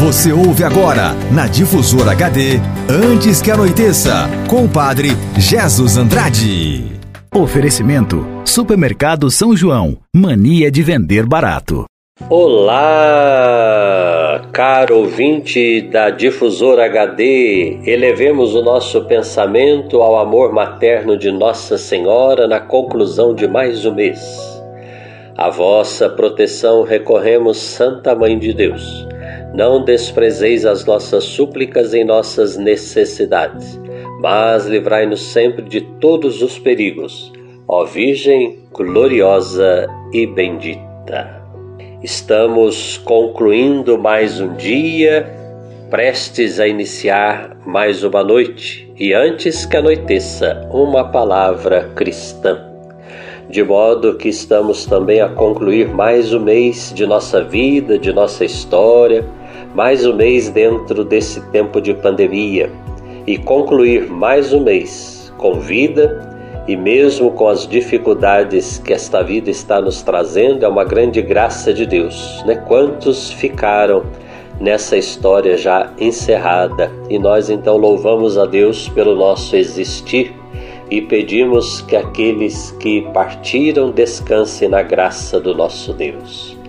Você ouve agora, na Difusora HD, Antes que Anoiteça, com o padre Jesus Andrade. Oferecimento: Supermercado São João. Mania de vender barato. Olá, caro ouvinte da Difusora HD. Elevemos o nosso pensamento ao amor materno de Nossa Senhora na conclusão de mais um mês. A vossa proteção recorremos, Santa Mãe de Deus. Não desprezeis as nossas súplicas em nossas necessidades, mas livrai-nos sempre de todos os perigos, ó Virgem gloriosa e bendita. Estamos concluindo mais um dia, prestes a iniciar mais uma noite, e antes que anoiteça, uma palavra cristã de modo que estamos também a concluir mais um mês de nossa vida, de nossa história, mais um mês dentro desse tempo de pandemia e concluir mais um mês com vida e mesmo com as dificuldades que esta vida está nos trazendo, é uma grande graça de Deus. Né? Quantos ficaram nessa história já encerrada? E nós então louvamos a Deus pelo nosso existir e pedimos que aqueles que partiram descansem na graça do nosso Deus.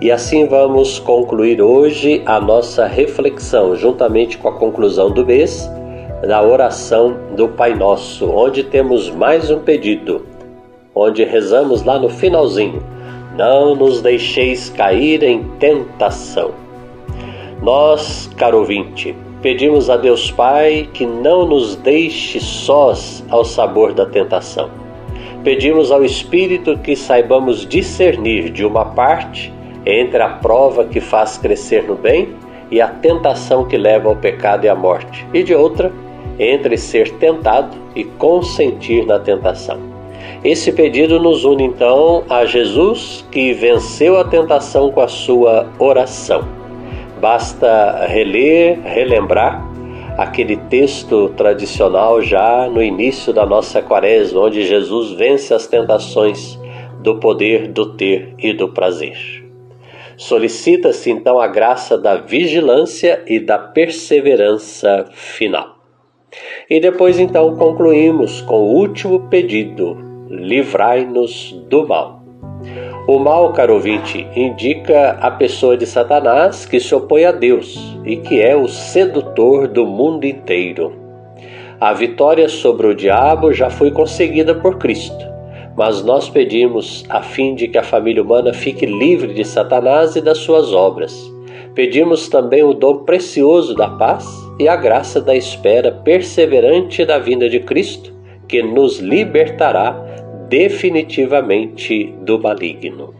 E assim vamos concluir hoje a nossa reflexão, juntamente com a conclusão do mês, da oração do Pai Nosso, onde temos mais um pedido, onde rezamos lá no finalzinho: Não nos deixeis cair em tentação. Nós, caro ouvinte, Pedimos a Deus Pai que não nos deixe sós ao sabor da tentação. Pedimos ao Espírito que saibamos discernir de uma parte entre a prova que faz crescer no bem e a tentação que leva ao pecado e à morte, e de outra, entre ser tentado e consentir na tentação. Esse pedido nos une então a Jesus, que venceu a tentação com a sua oração Basta reler, relembrar aquele texto tradicional já no início da nossa quaresma, onde Jesus vence as tentações do poder, do ter e do prazer. Solicita-se então a graça da vigilância e da perseverança final. E depois então concluímos com o último pedido: livrai-nos do mal. O mal, caro ouvinte, indica a pessoa de Satanás que se opõe a Deus e que é o sedutor do mundo inteiro. A vitória sobre o diabo já foi conseguida por Cristo, mas nós pedimos a fim de que a família humana fique livre de Satanás e das suas obras. Pedimos também o dom precioso da paz e a graça da espera perseverante da vinda de Cristo, que nos libertará definitivamente do maligno.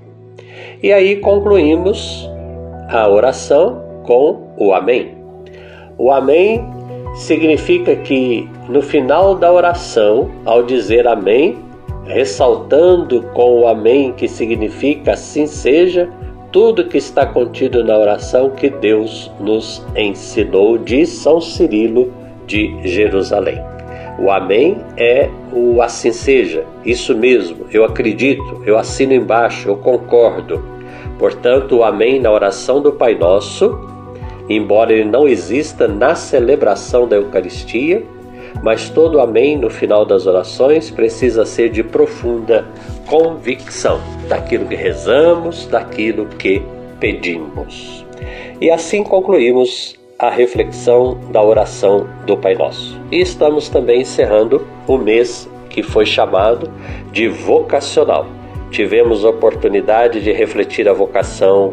E aí concluímos a oração com o Amém. O Amém significa que no final da oração, ao dizer Amém, ressaltando com o Amém que significa assim seja, tudo que está contido na oração que Deus nos ensinou, diz São Cirilo de Jerusalém. O Amém é o assim seja, isso mesmo, eu acredito, eu assino embaixo, eu concordo. Portanto, o Amém na oração do Pai Nosso, embora ele não exista na celebração da Eucaristia, mas todo Amém no final das orações precisa ser de profunda convicção daquilo que rezamos, daquilo que pedimos. E assim concluímos a reflexão da oração do Pai Nosso. E estamos também encerrando o mês que foi chamado de vocacional. Tivemos a oportunidade de refletir a vocação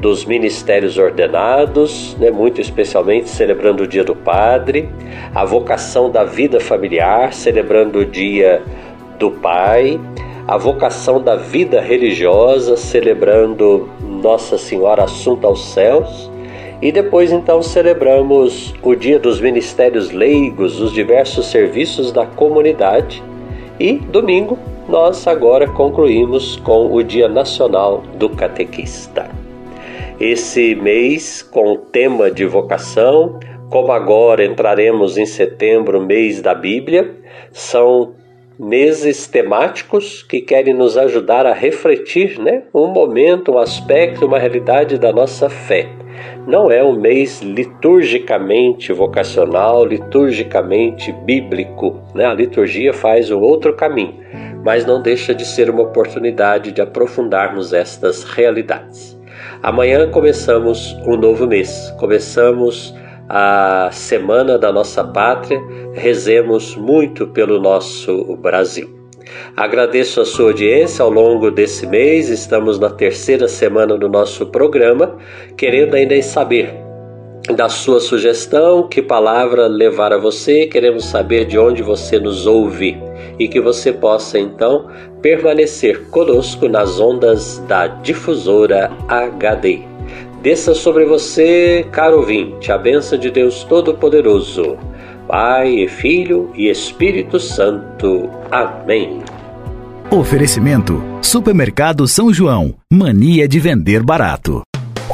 dos ministérios ordenados, né, muito especialmente celebrando o Dia do Padre, a vocação da vida familiar, celebrando o Dia do Pai, a vocação da vida religiosa, celebrando Nossa Senhora Assunta aos Céus, e depois então celebramos o Dia dos Ministérios Leigos, os diversos serviços da comunidade. E domingo nós agora concluímos com o Dia Nacional do Catequista. Esse mês com o tema de vocação, como agora entraremos em setembro, mês da Bíblia, são meses temáticos que querem nos ajudar a refletir, né, um momento, um aspecto, uma realidade da nossa fé não é um mês liturgicamente vocacional, liturgicamente bíblico. Né? A liturgia faz o outro caminho, mas não deixa de ser uma oportunidade de aprofundarmos estas realidades. Amanhã começamos um novo mês, começamos a semana da nossa pátria, rezemos muito pelo nosso Brasil. Agradeço a sua audiência ao longo desse mês. Estamos na terceira semana do nosso programa, querendo ainda saber da sua sugestão, que palavra levar a você. Queremos saber de onde você nos ouve e que você possa então permanecer conosco nas ondas da difusora HD. Desça sobre você, caro ouvinte, a benção de Deus Todo-Poderoso. Pai, Filho e Espírito Santo. Amém. Oferecimento: Supermercado São João. Mania de vender barato.